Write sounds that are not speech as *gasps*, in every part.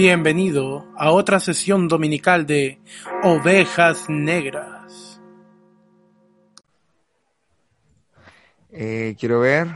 Bienvenido a otra sesión dominical de Ovejas Negras. Eh, quiero ver.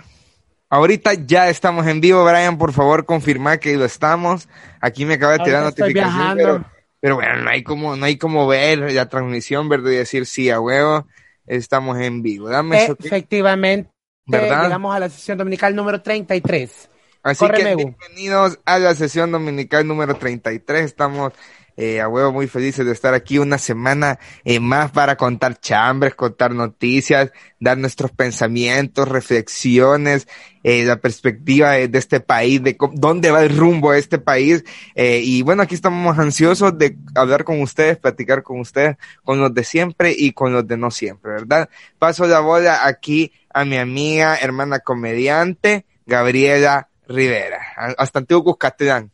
Ahorita ya estamos en vivo, Brian, por favor, confirma que lo estamos. Aquí me acaba de tirar notificación, pero, pero bueno, no hay como, no hay como ver la transmisión, ¿verdad? Y decir sí a huevo, estamos en vivo. Dame que- Efectivamente, ¿Verdad? llegamos a la sesión dominical número 33. Así Corre, que Megu. bienvenidos a la sesión dominical número 33. Estamos eh, a huevo muy felices de estar aquí una semana eh, más para contar chambres, contar noticias, dar nuestros pensamientos, reflexiones, eh, la perspectiva de, de este país, de dónde va el rumbo de este país. Eh, y bueno, aquí estamos ansiosos de hablar con ustedes, platicar con ustedes, con los de siempre y con los de no siempre, ¿verdad? Paso la bola aquí a mi amiga, hermana comediante, Gabriela Rivera. Hasta antiguo Cuscatlán.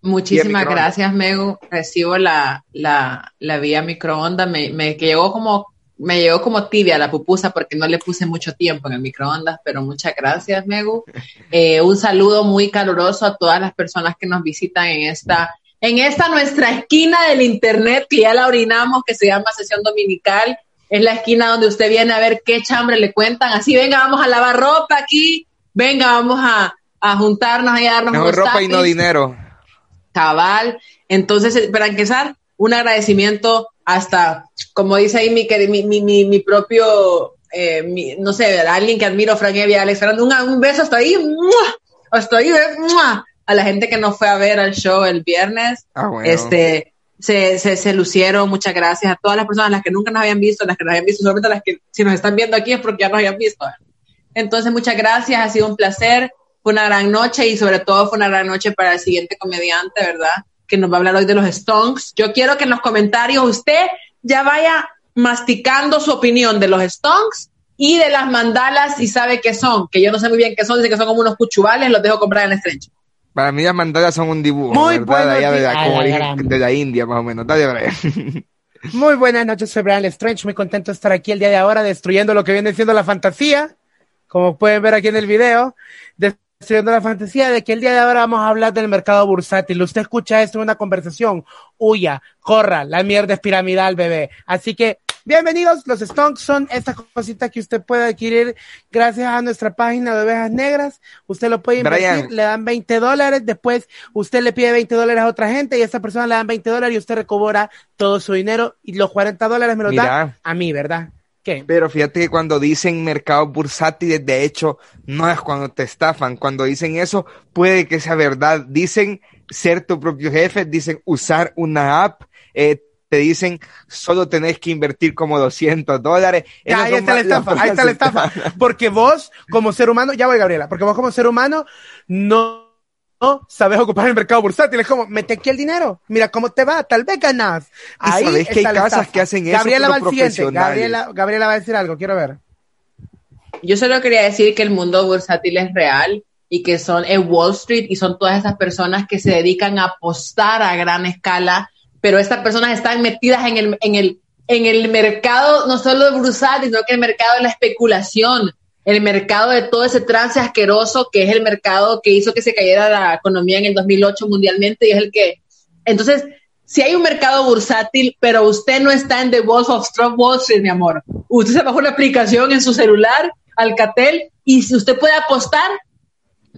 Muchísimas gracias, Megu. Recibo la, la, la vía microondas. Me, me que llegó como, me llegó como tibia la pupusa porque no le puse mucho tiempo en el microondas, pero muchas gracias, Megu. *laughs* Eh, un saludo muy caluroso a todas las personas que nos visitan en esta, en esta nuestra esquina del internet que ya la orinamos, que se llama sesión dominical. Es la esquina donde usted viene a ver qué chambre le cuentan. Así, venga, vamos a lavar ropa aquí. Venga, vamos a, a juntarnos a darnos Mejor unos ropa y no dinero. cabal. Entonces, eh, para empezar, un agradecimiento hasta, como dice ahí mi, mi, mi, mi, propio, eh, mi- no sé, alguien que admiro, Frank Evia, Alex Fernando, un, un beso hasta ahí, ¡mua! hasta ahí, ¡mua! a la gente que nos fue a ver al show el viernes. Ah, bueno. Este, se, se, se lucieron, muchas gracias a todas las personas, las que nunca nos habían visto, las que nos habían visto, solamente las que si nos están viendo aquí es porque ya nos habían visto. Entonces, muchas gracias, ha sido un placer, fue una gran noche y sobre todo fue una gran noche para el siguiente comediante, ¿verdad? Que nos va a hablar hoy de los Stonks. Yo quiero que en los comentarios usted ya vaya masticando su opinión de los Stonks y de las mandalas y sabe qué son, que yo no sé muy bien qué son, dice que son como unos cuchubales, los dejo comprar en el estrecho. Para mí las mandalas son un dibujo, Muy ¿verdad? buenos Allá de la, como la de la India, más o menos. Dale, Brian. *laughs* Muy buenas noches, soy Brian Strange, muy contento de estar aquí el día de ahora destruyendo lo que viene siendo la fantasía, como pueden ver aquí en el video, destruyendo la fantasía de que el día de ahora vamos a hablar del mercado bursátil. Usted escucha esto en una conversación, huya, corra, la mierda es piramidal, bebé. Así que, bienvenidos, los stonks son estas cositas que usted puede adquirir gracias a nuestra página de ovejas negras. Usted lo puede invertir, Brian. le dan 20 dólares, después usted le pide 20 dólares a otra gente y a esa persona le dan 20 dólares y usted recobra todo su dinero y los 40 dólares me los da a mí, ¿verdad? ¿Qué? Pero fíjate que cuando dicen mercados bursátiles, de hecho, no es cuando te estafan. Cuando dicen eso, puede que sea verdad. Dicen ser tu propio jefe, dicen usar una app, eh, te dicen solo tenés que invertir como 200 dólares. Ya, ahí está la estafa, ahí está la estafa. Porque vos, como ser humano, ya voy, Gabriela, porque vos como ser humano no, no sabes ocupar el mercado bursátil. Es como, mete aquí el dinero, mira cómo te va, tal vez ganas. Y sabés que hay casas estafa. que hacen eso, Gabriela va al siguiente. Gabriela, Gabriela va a decir algo, quiero ver. Yo solo quería decir que el mundo bursátil es real y que son en Wall Street y son todas esas personas que se dedican a apostar a gran escala, pero estas personas están metidas en el, en el, en el mercado no solo de bursátil, sino que el mercado de la especulación, el mercado de todo ese trance asqueroso que es el mercado que hizo que se cayera la economía en el 2008 mundialmente y es el que... Entonces, si hay un mercado bursátil, pero usted no está en The Wolf of Strong Wall Street, mi amor. Usted se bajó una aplicación en su celular, Alcatel, y si usted puede apostar,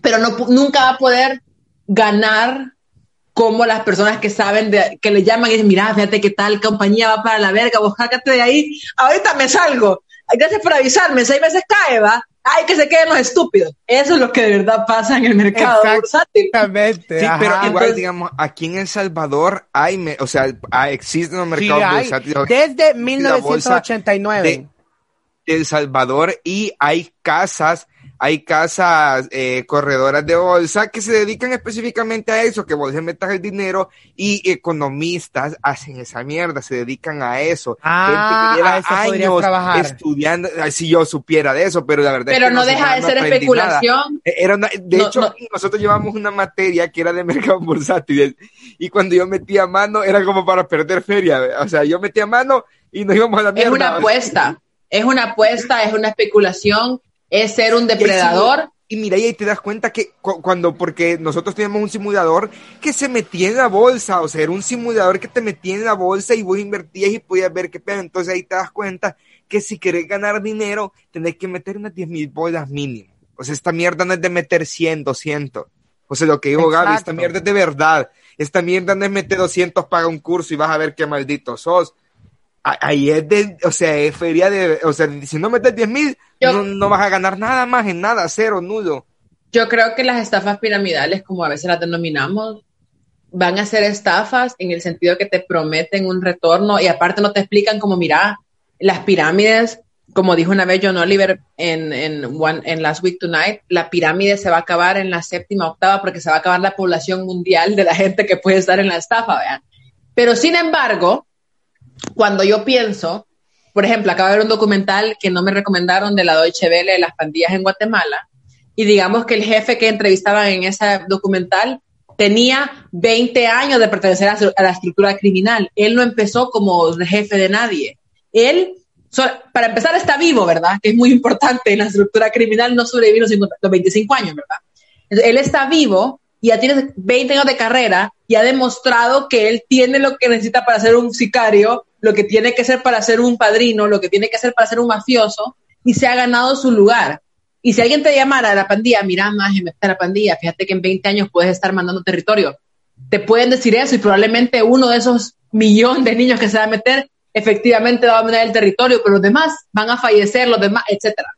pero no, nunca va a poder ganar como las personas que saben, de, que le llaman y dicen, mira, fíjate que tal compañía va para la verga, vos de ahí, ahorita me salgo. Gracias por avisarme, seis veces cae, va. Ay, que se queden los estúpidos. Eso es lo que de verdad pasa en el mercado bursátil. Exactamente. Sí, ajá. pero igual, Entonces- digamos, aquí en El Salvador hay, me- o sea, existen los Sí, mercados hay. bursátiles. Desde la bolsa 1989. de El Salvador y hay casas, hay casas eh, corredoras de bolsa que se dedican específicamente a eso, que vos le metas el dinero y economistas hacen esa mierda, se dedican a eso. Ah, Gente que a eso lleva años trabajar. estudiando, si yo supiera de eso, pero la verdad es Pero que no sé deja de no ser especulación. Eh, Era una- de No, hecho, no. nosotros llevamos una materia que era de *laughs* mercado bursátil y cuando yo metía mano era como para perder feria. O sea, yo metía mano y nos íbamos a la Es mierda. una apuesta, es una apuesta, es una especulación, es ser un depredador Y mira, y ahí te das cuenta que cuando, porque nosotros teníamos un simulador que se metía en la bolsa, o sea, era un simulador que te metía en la bolsa y vos invertías y podías ver qué pedo. Entonces ahí te das cuenta que si querés ganar dinero, tenés que meter unas 10 mil bolas mínimo. O sea, esta mierda no es de meter 100, 200. O sea, lo que dijo Gaby, esta mierda es de verdad. Esta mierda no es meter 200, paga un curso y vas a ver qué maldito sos ahí es de, o sea, es feria de, o sea, si no metes 10 mil, no, vas a ganar nada más en nada, cero, nudo. Yo creo que las estafas piramidales, como a veces las denominamos, van a ser estafas en el sentido que te prometen un retorno y aparte no te explican como, mira, las pirámides, como dijo una vez John Oliver en, en, one, en Last Week Tonight, la pirámide se va a acabar en la séptima octava porque se va a acabar la población mundial de la gente que puede estar en la estafa, vean. Pero sin embargo, cuando yo pienso, por ejemplo, acaba de ver un documental que no me recomendaron de la Deutsche Welle de las pandillas en Guatemala, y digamos que el jefe que entrevistaban en ese documental tenía 20 años de pertenecer a la estructura criminal. Él no empezó como jefe de nadie. Él, para empezar, está vivo, ¿verdad? Que es muy importante en la estructura criminal, no sobrevivir los 25 años, ¿verdad? él está vivo y ya tiene 20 años de carrera y ha demostrado que él tiene lo que necesita para ser un sicario lo que tiene que ser para ser un padrino, lo que tiene que ser para ser un mafioso, y se ha ganado su lugar. Y si alguien te llamara a la pandilla, mira, más en la pandilla, fíjate que en 20 años puedes estar mandando territorio. Te pueden decir eso y probablemente uno de esos millones de niños que se va a meter efectivamente va a mandar el territorio, pero los demás van a fallecer, los demás, etcétera.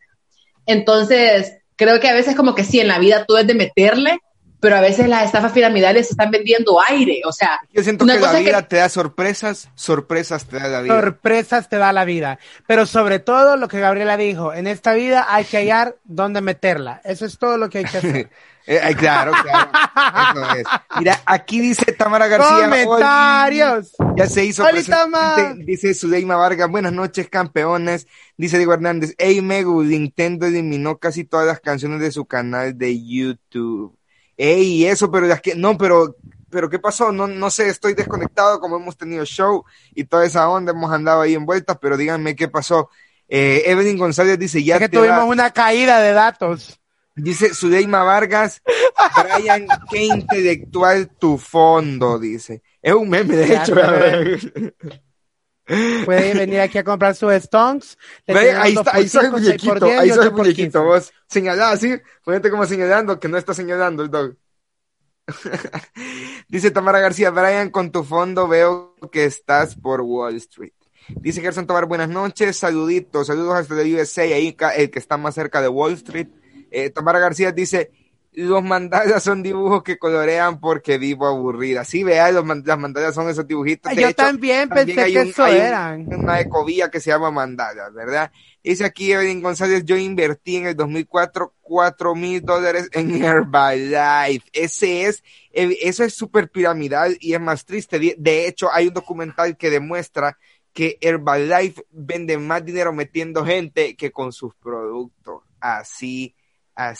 Entonces, creo que a veces como que sí, en la vida tú es de meterle, pero a veces las estafas piramidales están vendiendo aire, o sea... Yo siento que la vida te da sorpresas, sorpresas te da la vida. Sorpresas te da la vida, pero sobre todo lo que Gabriela dijo, en esta vida hay que hallar dónde meterla, eso es todo lo que hay que hacer. *laughs* Eh, claro, claro. Eso es. Mira, aquí dice Tamara García. Comentarios. ya se hizo. Dice Sudeima Vargas. Buenas noches, campeones. Dice Diego Hernández. Hey, Megu, Nintendo eliminó casi todas las canciones de su canal de YouTube ey, eso, pero es que, no, pero, pero ¿qué pasó? No, no sé, estoy desconectado como hemos tenido show y toda esa onda, hemos andado ahí envueltas, pero díganme qué pasó. Eh, Evelyn González dice, ya es que tuvimos una caída de datos. Dice Sudeima Vargas, Brian, qué intelectual tu fondo, dice. Es un meme, de hecho. Puede *laughs* venir aquí a comprar sus stonks. ahí está, ahí soy el muñequito, ahí soy el muñequito, vos señalá así, ponete como señalando, que no está señalando el dog. *laughs* Dice Tamara García, Brian, con tu fondo veo que estás por Wall Street. Dice Gerson Tobar, buenas noches, saluditos, saludos hasta de USA, ahí el que está más cerca de Wall Street. Eh, Tamara García dice, los mandalas son dibujos que colorean porque vivo aburrida. Sí, vea, los, las mandalas son esos dibujitos. Yo también pensé que eso eran. una ecovía que se llama mandalas, ¿verdad? Dice aquí Evelyn González, yo invertí en el 2004 cuatro mil dólares en Herbalife. Ese es, eh, eso es súper piramidal y es más triste. De hecho, hay un documental que demuestra que Herbalife vende más dinero metiendo gente que con sus productos. Así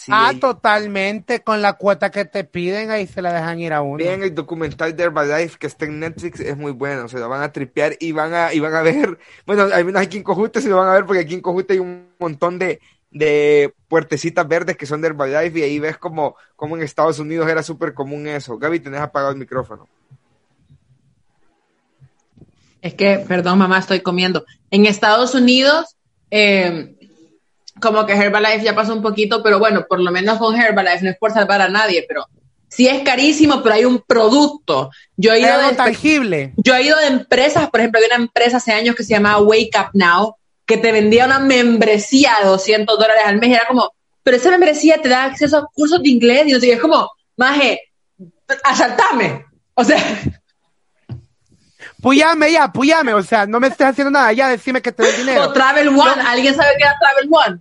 ah, totalmente, con la cuota que te piden, ahí se la dejan ir a uno. Bien, el documental de Herbalife que está en Netflix es muy bueno, se lo van a tripear y van a, y van a ver, *laughs* bueno, al menos aquí en Cojute se lo van a ver porque aquí en Cojute hay un montón de, de puertecitas verdes que son de Herbalife y ahí ves como, como en Estados Unidos era súper común eso. Gaby, tenés apagado el micrófono. Es que, perdón, mamá, estoy comiendo. En Estados Unidos, eh, como que Herbalife ya pasó un poquito, pero bueno, por lo menos con Herbalife no es por salvar a nadie, pero sí es carísimo, pero hay un producto. Yo he ido de tangible. Yo he ido de empresas, por ejemplo, había una empresa hace años que se llamaba Wake Up Now, que te vendía una membresía de 200 dólares al mes y era como, pero esa membresía te da acceso a cursos de inglés y no sé, es como, maje, asaltame. O sea, Puyame ya, puyame, o sea, no me estés haciendo nada, ya decime que te doy dinero. O Travel One, ¿alguien sabe qué era Travel One?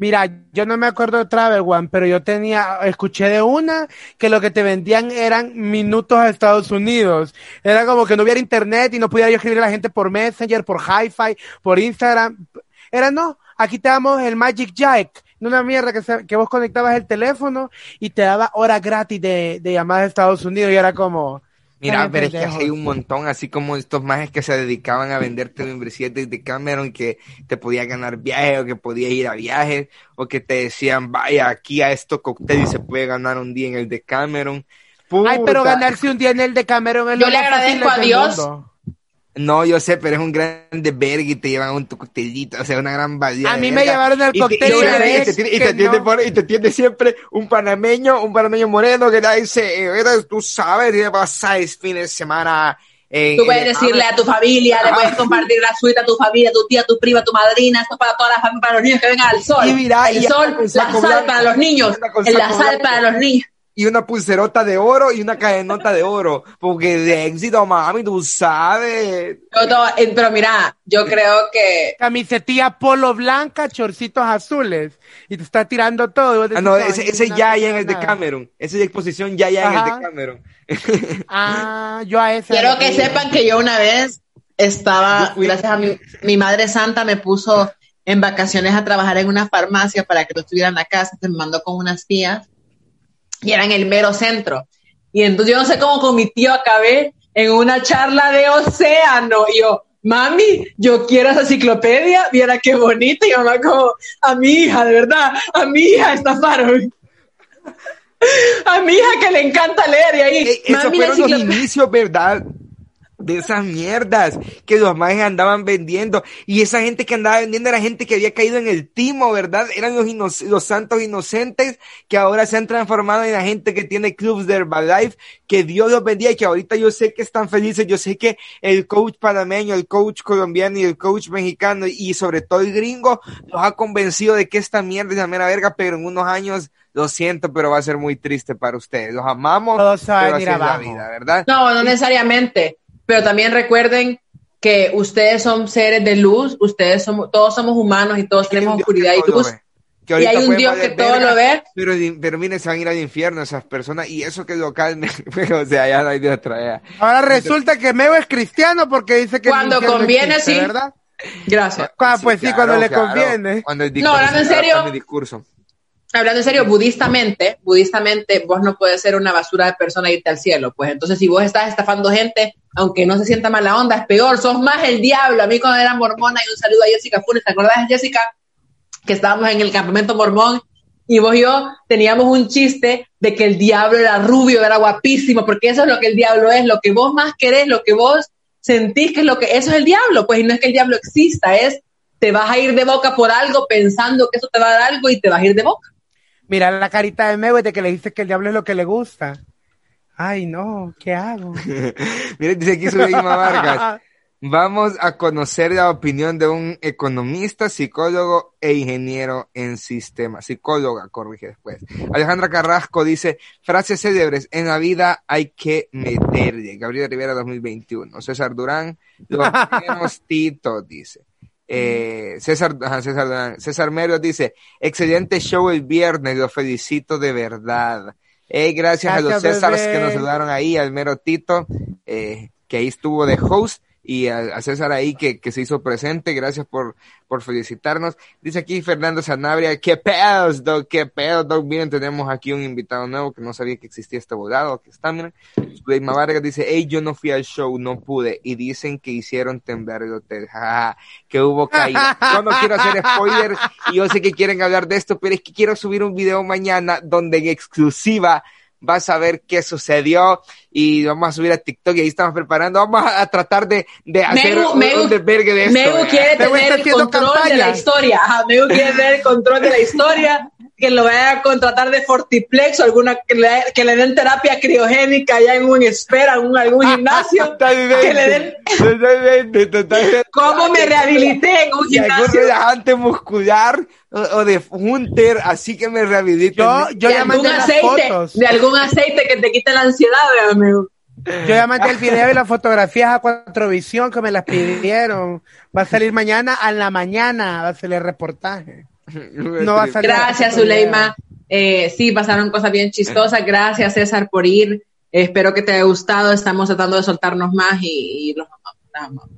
Mira, yo no me acuerdo de Travel One, pero yo tenía, escuché de una que lo que te vendían eran minutos a Estados Unidos. Era como que no hubiera internet y no pudiera yo escribir a la gente por Messenger, por Hi-Fi, por Instagram. Era no, aquí te damos el Magic Jack, una mierda que, que vos conectabas el teléfono y te daba horas gratis de, de llamadas a Estados Unidos y era como, Mira, Ay, pero es que hay un montón, así como estos majes que se dedicaban a venderte membresías de Cameron, que te podía ganar viajes o que podías ir a viajes, o que te decían, vaya, aquí a esto cóctel y se puede ganar un día en el de Cameron. Ay, pero ganarse un día en el de Cameron es Yo lo le agradezco a Dios. mundo. No, yo sé, pero es un grande verga y te llevan un tu coctelito, o sea, una gran valía. A mí me llevaron te- cóctel y te- tiene siempre un panameño, un panameño moreno que te dice, eh, tú sabes, y pasáis fines de semana. en- Tú puedes decirle a tu familia, le puedes compartir la suite a tu familia, a tu tía, a tu prima, a tu madrina, esto es para toda la familia, para los niños que vengan al sol. Y mira, el y sol, la sal para los niños, el- la sal para los niños. Y una pulserota de oro y una cadenota de oro. Porque de éxito, mami, tú sabes. Eh, pero mira, yo creo que Camisetilla polo blanca, chorcitos azules. Y te está tirando todo. Ah, no, "Ay, ese, no ese ya allá en el de nada". Cameron. Esa es exposición ya allá en el Ajá. de Cameron. Ah, yo a ese. quiero que sepan que yo una vez estaba, gracias a mi, mi madre santa, me puso en vacaciones a trabajar en una farmacia para que no estuviera en la casa, se me mandó con unas tías y era en el mero centro. Y entonces yo no sé cómo con mi tío acabé en una charla de océano. Y yo, mami, yo quiero esa enciclopedia, viera qué bonita. Y mamá como, a mi hija, de verdad, a mi hija estafaron. *laughs* A mi hija que le encanta leer y ahí, Eh, mami, la fueron los inicios, ¿verdad? De esas mierdas que los mages andaban vendiendo. Y esa gente que andaba vendiendo era gente que había caído en el timo, ¿verdad? Eran los, los santos inocentes que ahora se han transformado en la gente que tiene clubs de Herbalife. Que Dios los bendiga y que ahorita yo sé que están felices. Yo sé que el coach panameño, el coach colombiano y el coach mexicano y sobre todo el gringo los ha convencido de que esta mierda es la mera verga, pero en unos años lo siento, pero va a ser muy triste para ustedes. Los amamos, Todo se va a pero venir así es la abajo. vida, ¿verdad? No, no necesariamente. Pero también recuerden que ustedes son seres de luz, ustedes somos, todos somos humanos y todos tenemos oscuridad y luz. Que Y hay un Dios que todo verga, lo ve. Pero, pero miren, se van a ir al infierno esas personas y eso que local, *laughs* o sea, ya no hay de otra. ya. Ahora resulta que Meo es cristiano porque dice que el Cuando conviene, existe, sí. ¿verdad? Gracias. Ah, pues sí, claro, cuando le claro. conviene. Cuando el No, dictador hablando en serio. mi discurso. Hablando en serio, budistamente, budistamente, vos no puedes ser una basura de persona e irte al cielo. Pues entonces, si vos estás estafando gente, aunque no se sienta mala onda, es peor, sos más el diablo. A mí cuando era mormona, y un saludo a Jessica Funes, ¿te acordás, Jessica? Que estábamos en el campamento mormón y vos y yo teníamos un chiste de que el diablo era rubio, era guapísimo, porque eso es lo que el diablo es, lo que vos más querés, lo que vos sentís que es lo que, eso es el diablo, pues y no es que el diablo exista, es te vas a ir de boca por algo pensando que eso te va a dar algo y te vas a ir de boca. Mira la carita de Meo de que le dice que el diablo es lo que le gusta. Ay, no, ¿qué hago? *laughs* Miren, dice aquí Zuleima Vargas. *laughs* Vamos a conocer la opinión de un economista, psicólogo e ingeniero en sistemas. Psicóloga, corrige después. Alejandra Carrasco dice, frases célebres, en la vida hay que meterle. Gabriela Rivera 2021. César Durán, los *laughs* menos Tito, dice. Eh, César, César. César Mero dice, excelente show el viernes, lo felicito de verdad. Eh, gracias, a los bebé. que nos ayudaron ahí, al mero Tito, eh, que ahí estuvo de host, y a, a César ahí que, que se hizo presente, gracias por, por felicitarnos. Dice aquí Fernando Sanabria, qué pedos, Doc, qué pedos, Doc. Miren, tenemos aquí un invitado nuevo que no sabía que existía este volado, que está, miren. Zuleima Vargas dice, hey, yo no fui al show, no pude, y dicen que hicieron temblar el hotel, jaja, que hubo caída. *laughs* Yo no quiero hacer spoilers, y yo sé que quieren hablar de esto, pero es que quiero subir un video mañana donde en exclusiva vas a ver qué sucedió y vamos a subir a TikTok y ahí estamos preparando. Vamos a, tratar de, de hacer Megu- un, Megu- un desvergue de esto. Megu ¿verdad? quiere tener el control de campaña. la historia. Ajá, Megu quiere tener el control de la historia. Que lo vaya a contratar de Fortiplex o alguna que le, que le den terapia criogénica allá en un espera, en un, algún gimnasio. que le den Totalmente, *laughs* cómo me rehabilité en un Y algún gimnasio. relajante muscular o, o de Hunter, así que me rehabiliten. Yo, yo de ya algún mandé las aceite, fotos. de algún aceite que te quite la ansiedad, Megu. Yo ya mandé el video y las fotografías a Cuatro Visión que me las pidieron. Va a salir mañana a la mañana, va a salir el reportaje. *laughs* No va a salir. Gracias, Zuleima. Eh, sí, pasaron cosas bien chistosas. Gracias, César, por ir. Eh, espero que te haya gustado. Estamos tratando de soltarnos más y, y los amamos.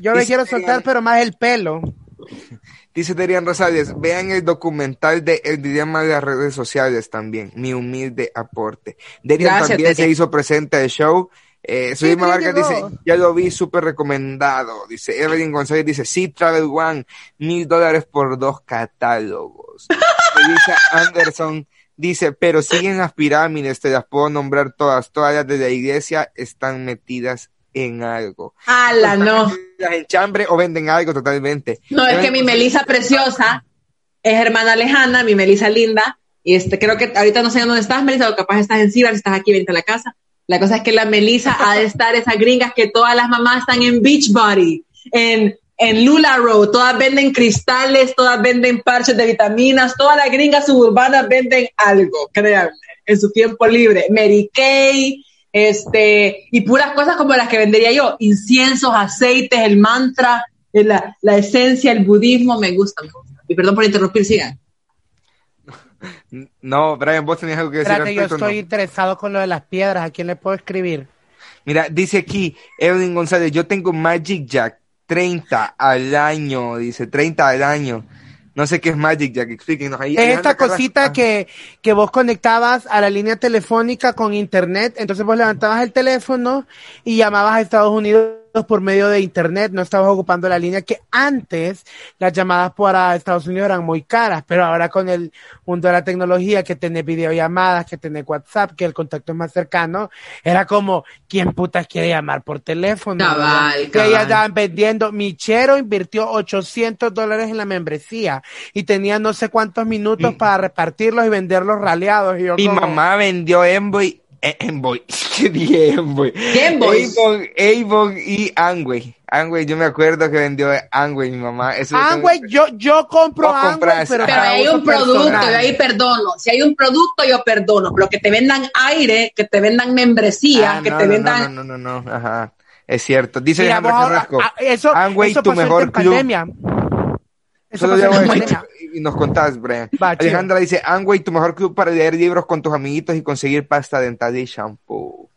Yo me quiero soltar, pero más el pelo. *laughs* Dice Derian Rosales, vean el documental de El Dilema de las redes sociales también, mi humilde aporte. Derian Gracias, también Derian. se hizo presente al show, Eh, Sí, Vargas dice, ya lo vi, súper recomendado. Dice, Evelyn González dice, sí, Travel One, mil dólares por dos catálogos. *laughs* Elisa Anderson dice, pero siguen las pirámides, te las puedo nombrar todas, todas las de la iglesia están metidas en algo. ¡Hala, no! Las en chambre o venden algo totalmente. No, es que mi González- Melisa preciosa es hermana lejana, mi Melisa linda. Y este, creo que ahorita no sé dónde estás, Melisa, o capaz estás en Cibar, si estás aquí, vente a la casa. La cosa es que la Melisa ha de estar esas gringas que todas las mamás están en Beachbody, en, en Lula Road, todas venden cristales, todas venden parches de vitaminas, todas las gringas suburbanas venden algo, créanme, en su tiempo libre. Mary Kay, este, y puras cosas como las que vendería yo, inciensos, aceites, el mantra, la, la esencia, el budismo, me gusta, me gusta. Y perdón por interrumpir, sigan. No, Brian, vos tenías algo que decir Espérate, yo estoy ¿no? interesado con lo de las piedras. ¿A quién le puedo escribir? Mira, dice aquí, Evelyn González, yo tengo Magic Jack 30 al año, dice, 30 al año. No sé qué es Magic Jack, explíquenos ahí. Es esta cosita ah, que, que vos conectabas a la línea telefónica con internet, entonces vos levantabas el teléfono y llamabas a Estados Unidos por medio de internet, no estabas ocupando la línea que antes las llamadas para Estados Unidos eran muy caras, pero ahora con el mundo de la tecnología, que tenés videollamadas, que tenés WhatsApp, que el contacto es más cercano, era como, ¿quién putas quiere llamar por teléfono? Cabal, cabal. ellas estaban vendiendo, Michero invirtió 800 dólares en la membresía y tenía no sé cuántos minutos Mi- para repartirlos y venderlos raleados. Y yo Mi como, mamá vendió Envoy, Envoy, *laughs* ¿qué dije Envoy? Boys. Avon, Avon y Angway. Angway, yo me acuerdo que vendió Angway mi mamá. Eso Amway, yo, yo compro compras, pero. Pero hay un producto, personal. yo ahí perdono. Si hay un producto, yo perdono. Pero que te vendan aire, que te vendan membresía, Ah, que no, te no, vendan. no, no, no, no, ajá. Es cierto. Dice Mira, ahora- Carrasco. ah, eso, Amway, eso tu mejor club. pandemia. Eso Solo pasó digo en esto pandemia. y nos contás, Brian. Va, chido. Alejandra dice, Angway, tu mejor club para leer libros con tus amiguitos y conseguir pasta dental y shampoo.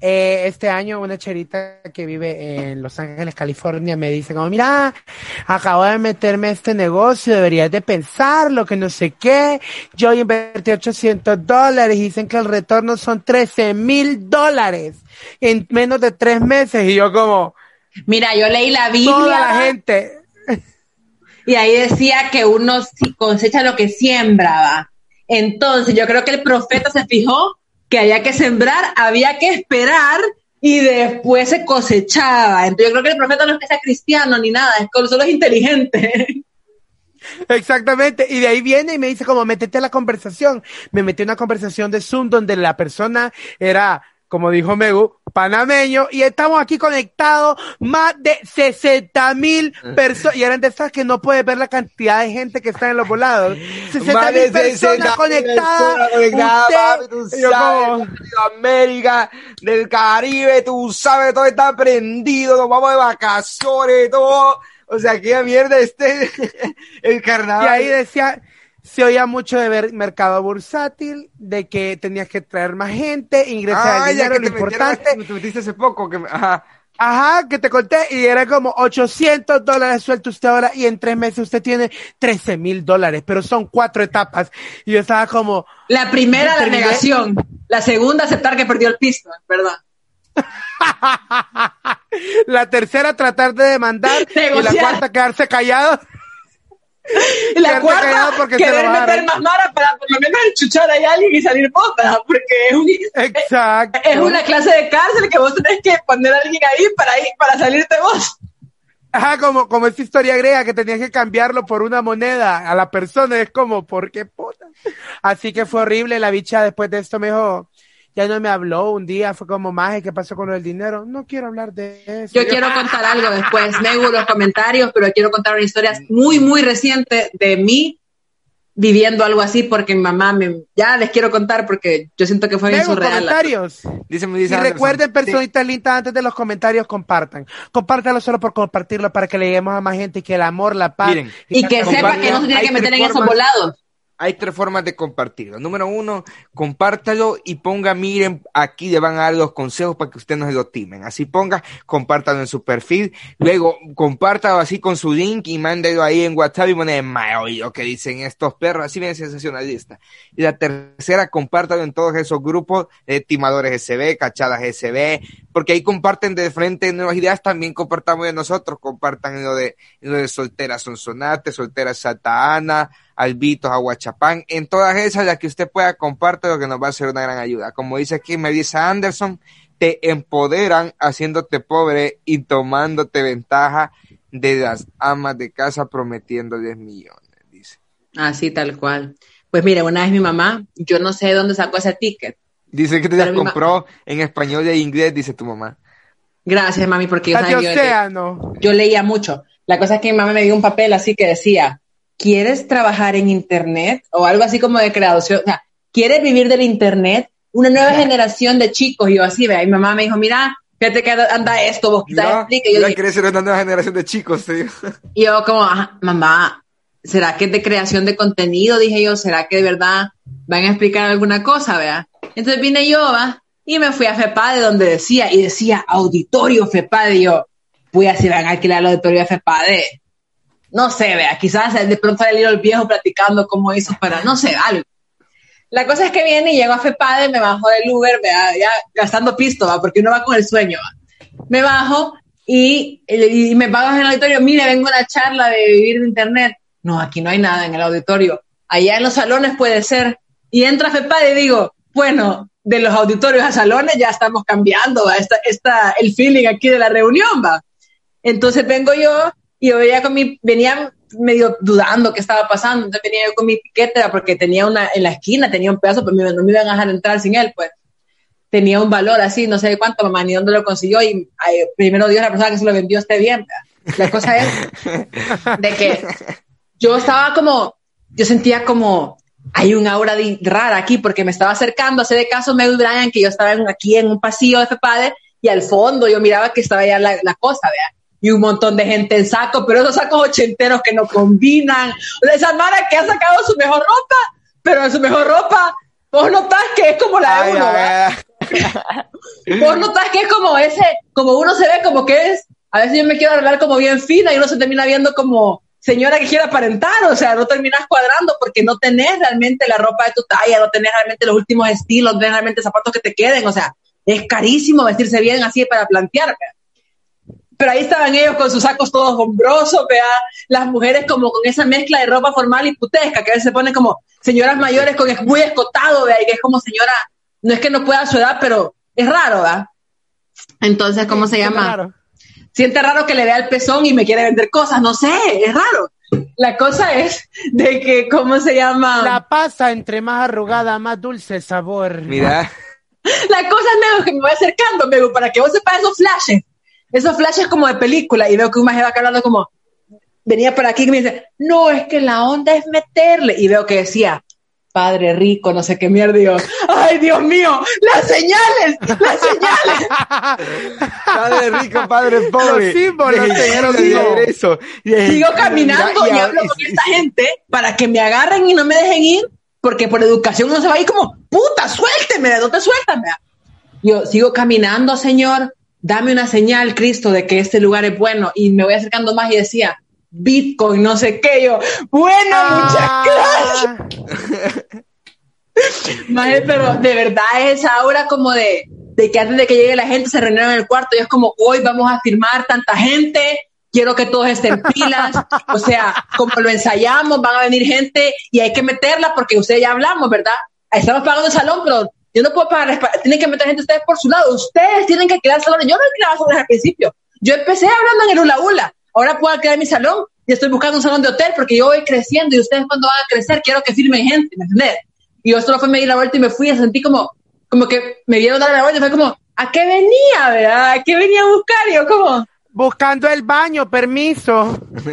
Eh, este año una cherita que vive en Los Ángeles, California, me dice como, mira, acabo de meterme a este negocio, deberías de pensarlo, que no sé qué. Yo invertí 800 dólares y dicen que el retorno son 13 mil dólares en menos de tres meses. Y yo como, Mira, yo leí la Biblia toda la gente. Y ahí decía que uno cosecha lo que siembra. ¿va? Entonces, yo creo que el profeta se fijó que había que sembrar, había que esperar y después se cosechaba. Entonces, yo creo que el profeta no es que sea cristiano ni nada, es que solo es inteligente. *laughs* Exactamente, y de ahí viene y me dice como, métete a la conversación. Me metí en una conversación de Zoom donde la persona era, como dijo Megu, panameño, y estamos aquí conectados más de 60 mil personas, y eran de esas que no puedes ver la cantidad de gente que está en los volados. 60 Más de mil personas 60.000 conectadas. y América, del Caribe, tú sabes, todo está prendido, nos vamos de vacaciones, todo. O sea, qué mierda este, *laughs* el Y carnaval. ahí decía, se oía mucho de ver mercado bursátil, de que tenías que traer más gente, ingresar Ah, el ya dinero, que lo te importante. te metiste hace poco, que, me- ajá. Ajá, que te conté, y era como 800 dólares suelto usted ahora, y en tres meses usted tiene 13 mil dólares, pero son cuatro etapas. Y yo estaba como, La primera, la Terminé. negación. La segunda, aceptar que perdió el pisto, ¿verdad? *laughs* la tercera tratar de demandar, y la cuarta quedarse callado. La cuarta, querer meter más mara para por lo menos enchuchar ahí a alguien y salir ¿verdad? Porque es, un- Exacto. es una clase de cárcel que vos tenés que poner a alguien ahí para, ir, para salirte vos. Ajá, como, como esa historia griega que tenías que cambiarlo por una moneda a la persona, es como, ¿por qué puta? Así que fue horrible, la bicha después de esto me dijo, ya no me habló un día, fue como, maje, ¿qué pasó con el dinero? No quiero hablar de eso. Yo quiero contar algo después, Megu, los comentarios, pero quiero contar una historia muy, muy reciente de mí viviendo algo así porque mi mamá me... Ya les quiero contar porque yo siento que fue bien surreal. comentarios. Dice, me Y dice Anderson. recuerden, Sí. personitas lindas, antes de los comentarios, compartan. Compártalo solo por compartirlo para que le lleguemos a más gente y que el amor, la paz. Miren, Y que sepa que no se tiene que meter en esos volados. Hay tres formas de compartirlo. Número uno, compártalo y ponga, miren, aquí le van a dar los consejos para que ustedes no se lo timen. Así ponga, compártalo en su perfil. Luego, compártalo así con su link y mándelo ahí en WhatsApp y pone, me oído que dicen estos perros. Así bien sensacionalista. Y la tercera, compártalo en todos esos grupos de timadores SB, cachadas SB, porque ahí comparten de frente nuevas ideas. También compartamos de nosotros, compartan lo de, lo de solteras Sonsonate, solteras Santa Ana, Albitos, Aguachapán, en todas esas las que usted pueda compartir lo que nos va a ser una gran ayuda. Como dice aquí Melissa Anderson, te empoderan haciéndote pobre y tomándote ventaja de las amas de casa prometiendo 10 millones, dice. Así tal cual. Pues mire, una vez mi mamá, yo no sé de dónde sacó ese ticket. Dice que te la compró en español en inglés, dice tu mamá. Gracias, mami, porque yo, Patio yo, yo leía mucho. La cosa es que mi mamá me dio un papel así que decía, ¿quieres trabajar en Internet? O algo así como de creación. O sea, ¿quieres vivir del Internet? Una nueva generación de chicos. Y yo así, vea, mi mamá me dijo, mira, fíjate que anda esto, vos quizás. Y yo, dije- ser una nueva generación de chicos, te digo. *laughs* y yo como, "Ajá, mamá, ¿será que es de creación de contenido? Dije yo, ¿será que de verdad van a explicar alguna cosa, vea? Entonces vine yo, va, y me fui a FEPADE donde decía, y decía, auditorio FEPADE, y yo, voy a si van a alquilar el auditorio de FEPADE. No sé, vea, quizás de pronto sale el viejo platicando cómo hizo para, no sé, algo. La cosa es que viene y llego a FEPADE, me bajo del Uber, vea, ya gastando pisto, va, porque uno va con el sueño, va. Me bajo y, y me pago en el auditorio, mire, vengo a una charla de vivir de internet. No, aquí no hay nada en el auditorio. Allá en los salones puede ser. Y entra FEPADE y digo, bueno, de los auditorios a salones ya estamos cambiando, va, esta, esta, el feeling aquí de la reunión, va. Entonces vengo yo y yo venía con mi, venía medio dudando qué estaba pasando, entonces venía yo con mi piquete ¿va? porque tenía una, en la esquina tenía un pedazo, pero me- no me iban a dejar entrar sin él, pues. Tenía un valor así, no sé cuánto, mamá, ni dónde lo consiguió y ay, primero Dios la persona que se lo vendió esté bien. ¿va? La cosa es *laughs* de que yo estaba como, yo sentía como, hay un aura de- rara aquí porque me estaba acercando, hace de caso Meg Brian, que yo estaba en- aquí en un pasillo de FEPADE y al fondo yo miraba que estaba ya la, la cosa, vea. Y un montón de gente en saco, pero esos sacos ochenteros que no combinan. O sea, esa Mara que ha sacado su mejor ropa, pero su mejor ropa, vos notás que es como la de uno, ¿verdad? *laughs* Vos notás que es como ese, como uno se ve como que es, a veces yo me quiero arreglar como bien fina y uno se termina viendo como señora que quiere aparentar, o sea, no terminas cuadrando porque no tenés realmente la ropa de tu talla, no tenés realmente los últimos estilos, no tenés realmente zapatos que te queden, o sea, es carísimo vestirse bien así para plantear, vea. Pero ahí estaban ellos con sus sacos todos hombrosos, vea, las mujeres como con esa mezcla de ropa formal y putesca, que a veces se ponen como señoras mayores con es- muy escotado, vea, y que es como señora, no es que no pueda su edad, pero es raro, ¿verdad? Entonces, ¿cómo se llama? Siente raro que le vea el pezón y me quiere vender cosas, no sé, es raro. La cosa es de que, ¿cómo se llama? La, La pasa entre más arrugada, más dulce sabor. Mira, *laughs* cosa es que me voy acercando, Mego, para que vos sepas esos flashes. Esos flashes como de película y veo que un maje va hablando como, venía por aquí y me dice, no, es que la onda es meterle. Y veo que decía, padre rico, no sé qué mierda. Y yo, ay, Dios mío, las señales, las señales. *laughs* padre rico, padre pobre. Y de- Sigo caminando Mira, y hablo con esta gente para que me agarren y no me dejen ir, porque por educación no se va a ir como, puta, suélteme, ¿de dónde suéltame? Yo sigo caminando, Señor, dame una señal, Cristo, de que este lugar es bueno. Y me voy acercando más y decía, Bitcoin, no sé qué. Yo, bueno, Ah. muchas gracias. *laughs* Maje, pero de verdad es esa como de, de que antes de que llegue la gente se reunieron en el cuarto y es como, hoy vamos a firmar tanta gente, quiero que todos estén pilas, o sea, como lo ensayamos, van a venir gente y hay que meterla porque ustedes ya hablamos, ¿verdad? Estamos pagando el salón, pero yo no puedo pagar, tienen que meter gente ustedes por su lado, ustedes tienen que alquilar salones, yo no alquilaba salones al principio, yo empecé hablando en el hula hula, ahora puedo alquilar mi salón y estoy buscando un salón de hotel porque yo voy creciendo y ustedes cuando van a crecer quiero que firmen gente, ¿me entendés? Y yo solo fue me di la vuelta y me fui y sentí como, como que me vieron dar la vuelta y fue como, ¿a qué venía, verdad? ¿A qué venía a buscar? Y yo como, Buscando el baño, permiso. *laughs*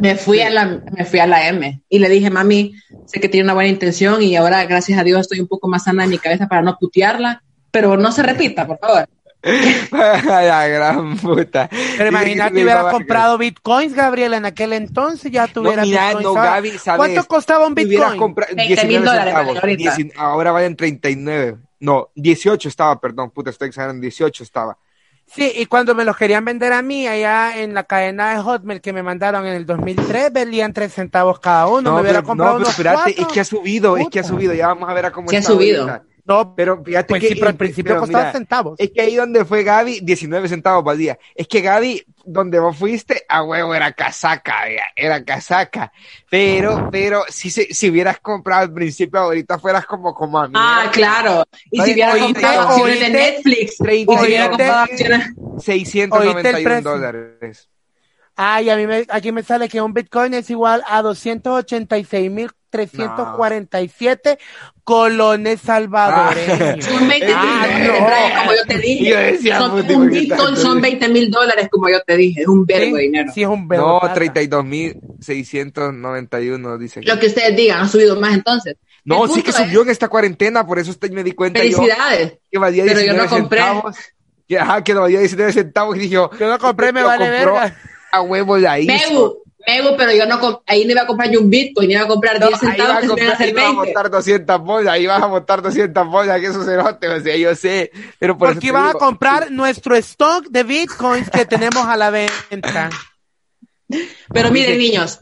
me fui a la, me fui a la M y le dije, mami, sé que tiene una buena intención y ahora, gracias a Dios, estoy un poco más sana en mi cabeza para no putearla, pero no se repita, por favor. *laughs* la gran puta. Pero imagínate, hubieras comprado bitcoins, Gabriela, en aquel entonces ya tuvieras no, mira, no. Gaby, ¿sabes? ¿Cuánto costaba un bitcoin? comprado 20 mil 19 dólares, centavos, ahorita. 19 ahora valen 39. No, 18 estaba, perdón, puta, estoy exagerando, 18 estaba. Sí, y cuando me los querían vender a mí allá en la cadena de Hotmail que me mandaron en el 2003, vendían 3 centavos cada uno. me hubiera pero, comprado no, pero unos espérate, cuatro. es que ha subido, es que ha Puta. subido, ya vamos a ver a cómo Sí ha está subido. ahorita. No, Pero fíjate pues que sí, pero al principio pero costaba mira, centavos. Es que ahí donde fue Gaby, 19 centavos para día. Es que Gaby, donde vos fuiste, a huevo era casaca, vea, era casaca. Pero, pero, si, se, si hubieras comprado al principio, ahorita fueras como, como a mí. Ah, claro. Y si hubiera comprado acciones de Netflix, y si hubiera comprado acciones, 691 Oíste el precio. dólares. Ay, a mí me, aquí me sale que un Bitcoin es igual a 286.347 colones salvadoreños. *laughs* son 20 *laughs* mil Ah, dólares, no. Como yo te dije. Yo decía, Son- puti, un Bitcoin son 20 mil dólares, como yo te dije. Es un verbo de dinero. Sí, es un verbo No, plata. 32.691, dice. aquí. Lo que ustedes digan, ha subido más entonces. No, sí que subió en esta cuarentena, por eso usted me di cuenta yo Felicidades. que valía Pero yo 19 no compré. centavos. Que, ajá, que valía 19 centavos y dije yo, Yo no compré, me lo vale compró verga. A huevo la hizo. Megu, Megu, pero yo no ahí no iba a comprar yo un Bitcoin, iba a comprar No, 10 ahí centavos vas que a, se comprar, ahí vas a 20. botar 200 bollas, ahí vas a botar 200 bollas, que eso cerote, o sea, yo sé, pero por Porque ibas a comprar nuestro stock de Bitcoins que tenemos a la venta. Pero miren, niños,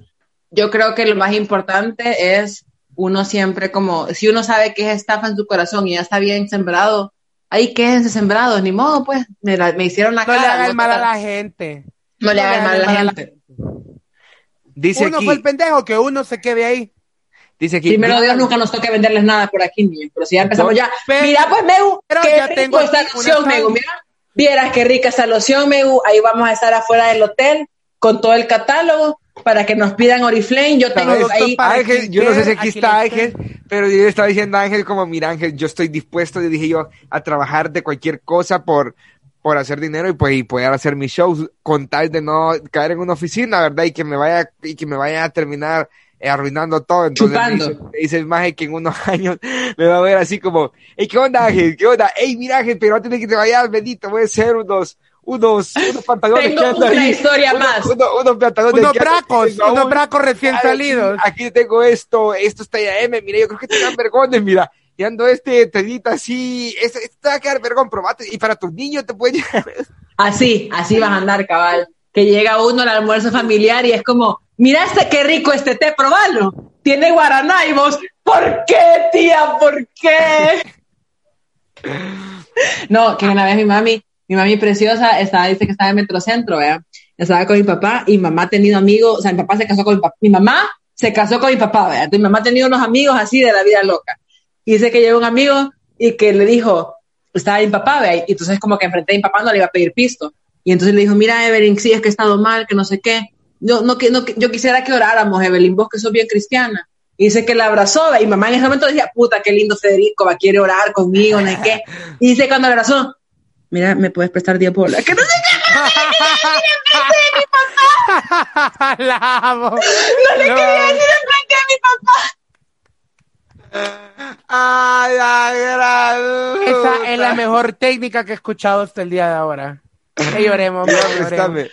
yo creo que lo más importante es uno siempre como, si uno sabe que es estafa en su corazón y ya está bien sembrado, ahí quédense sembrados, ni modo, pues, me, la- me hicieron la No le cara. haga el no mal a la gente. No le hagan mal a la gente. Dice Uno aquí, fue el pendejo, que uno se quede ahí. dice aquí, Primero Dios nunca nos toca venderles nada por aquí, niños. Pero si ya empezamos ya. pero- mira, pues, Megu, pero qué ya rico tengo esta loción. Megu. Mira, vieras qué rica esta loción, Megu. Ahí vamos a estar afuera del hotel con todo el catálogo para que nos pidan Oriflame. Yo tengo Producto ahí. para Ángel, yo no sé si aquí está Ángel, pero yo le estaba diciendo a Ángel como, mira Ángel, yo estoy dispuesto, le dije yo, a trabajar de cualquier cosa por, por hacer dinero y pues y poder hacer mis shows con tal de no caer en una oficina, ¿verdad? Y que me vaya, y que me vaya a terminar eh, arruinando todo. Entonces me Chupando. dice, me dice el maje que en unos *laughs* años me va a ver así como, hey, ¿qué onda Ángel? ¿Qué onda? Hey, mira Ángel, pero antes de que te vayas, bendito, voy a hacer unos, unos, unos pantalones Tengo que andan una ahí. historia Unos- más. Unos, unos pantalones Unos bracos, unos bracos recién salidos. Aquí, aquí tengo esto, esto está ya M, mira, yo creo que te dan vergones, mira. Ando este telita así, te va a quedar vergón, probate. Y para tus niños te puede. Así, así vas a andar, cabal. Que llega uno al almuerzo familiar y es como, mira este qué rico este té, probalo. Tiene guaraná y vos, ¿por qué, tía? ¿Por qué? *laughs* No, que una vez mi mami, mi mami preciosa, estaba, dice que estaba en Metrocentro, ¿verdad? Estaba con mi papá y mamá ha tenido amigos, o sea, mi papá se casó con mi papá, mi mamá se casó con mi papá, ¿verdad? Mi mamá ha tenido unos amigos así de la vida loca. Y dice que llegó un amigo y que le dijo, estaba mi papá, ¿verdad? Y entonces como que enfrente a mi papá no le iba a pedir pisto. Y entonces le dijo, mira, Evelyn, sí, es que he estado mal, que no sé qué. Yo, no, que, no, yo quisiera que oráramos, Evelyn, vos que sos bien cristiana. Y dice que la abrazó, ¿verdad? y mamá en ese momento decía, puta, qué lindo Federico, va, quiere orar conmigo, no sé qué. Y dice cuando la abrazó, mira, ¿me puedes prestar 10 bolas? Que no sé la amo. qué, no le quería decir enfrente a mi papá. ¡Ay, gran! Esa es la mejor técnica que he escuchado hasta el día de ahora. Que lloremos, lloremos.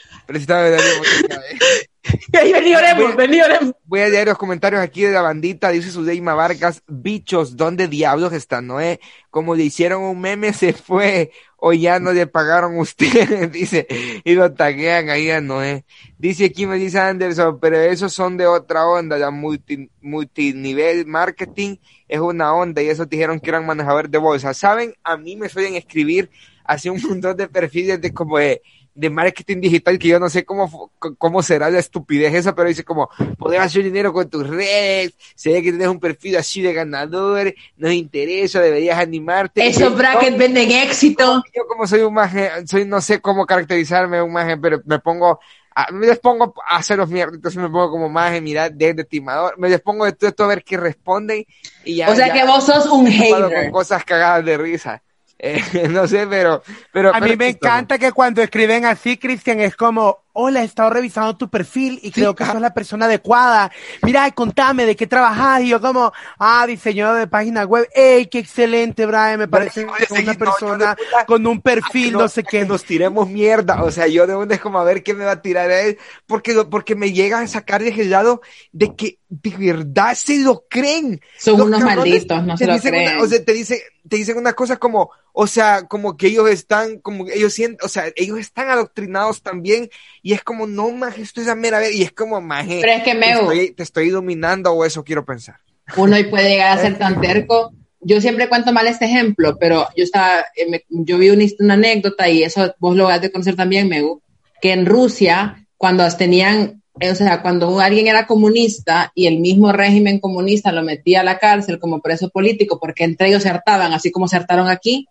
Ey, vení, oremos, vení, oremos. Voy a leer los comentarios aquí de la bandita. Dice Sudeima Vargas, bichos, ¿dónde diablos está Noé? Como le hicieron un meme, se fue. O ya no le pagaron *laughs* ustedes, dice. Y lo taguean ahí a Noé. Dice aquí Melissa Anderson, pero esos son de otra onda. La multi, multinivel marketing es una onda y esos dijeron que eran manejadores de bolsa. ¿Saben? A mí me suelen escribir así un *laughs* montón de perfiles de como de, de marketing digital que yo no sé cómo, cómo será la estupidez esa, pero dice como, poder hacer dinero con tus redes, se ve que tienes un perfil así de ganador, nos interesa, deberías animarte. Esos brackets venden éxito. yo como soy un maje, soy, no sé cómo caracterizarme un maje, pero me pongo, a, me les pongo a hacer los mierdas, entonces me pongo como maje, mira, desde timador, me les pongo de todo esto a ver qué responden y ya. O sea ya- que vos sos un hater. con cosas cagadas de risa. Eh, *laughs* no sé, pero, pero. A mí me encanta que cuando escriben así, Cristian, es como hola, he estado revisando tu perfil y creo que sos la persona adecuada. Mira, contame de qué trabajas. Y yo como, ah, diseñador de página web. ¡Ey, qué excelente, Brian! Me parece una persona con un perfil, no, sé qué. nos tiremos mierda. O sea, yo de dónde es como a ver qué me va a tirar él. Porque, porque me llega a sacar de ese lado de que de verdad se lo creen. Son unos malditos, no se lo creen. o sea, te dicen, te dicen una cosa como, o sea, como que ellos están, como ellos sienten, o sea, ellos están adoctrinados también, y es como, no, es a mera vez, y es como, maje, Pero es que me te, estoy, te estoy dominando, o eso quiero pensar. Uno y puede llegar a ser *laughs* tan terco. Yo siempre cuento mal este ejemplo, pero yo estaba, eh, yo vi una, una, anécdota, y eso vos lo vas a conocer también, Megu, que en Rusia, cuando tenían o sea, cuando alguien era comunista y el mismo régimen comunista lo metía a la cárcel como preso político porque entre ellos se hartaban, así como se hartaron aquí,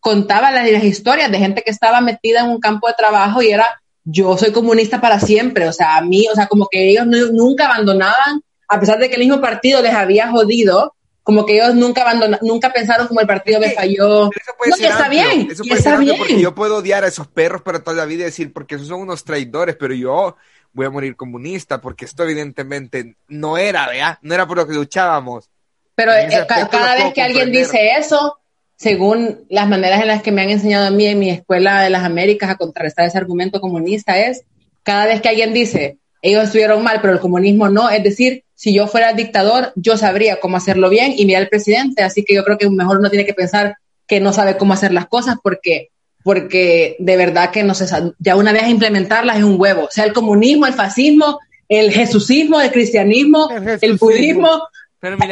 contaba las, las, historias de gente que estaba metida en un campo de trabajo y era, yo soy comunista para siempre, o sea, a mí, o sea, como que ellos no, nunca abandonaban, a pesar de que el mismo partido les había jodido, como que ellos nunca abandonaron, nunca pensaron como el partido me falló. no, que está bien, eso puede está bien. Porque yo puedo odiar a esos perros para toda la vida y decir, porque esos son unos traidores, pero yo voy a morir comunista, porque esto evidentemente no era, ¿verdad? No era por lo que luchábamos. Pero eh, cada vez que alguien dice eso, según las maneras en las que me han enseñado a mí en mi escuela de las Américas a contrarrestar ese argumento comunista, es cada vez que alguien dice, ellos estuvieron mal, pero el comunismo no, es decir, si yo fuera dictador, yo sabría cómo hacerlo bien y mira al presidente, así que yo creo que mejor uno tiene que pensar que no sabe cómo hacer las cosas porque porque de verdad que no sé, ya una vez implementarlas es un huevo. O sea, el comunismo, el fascismo, el jesusismo, el cristianismo, el, budismo,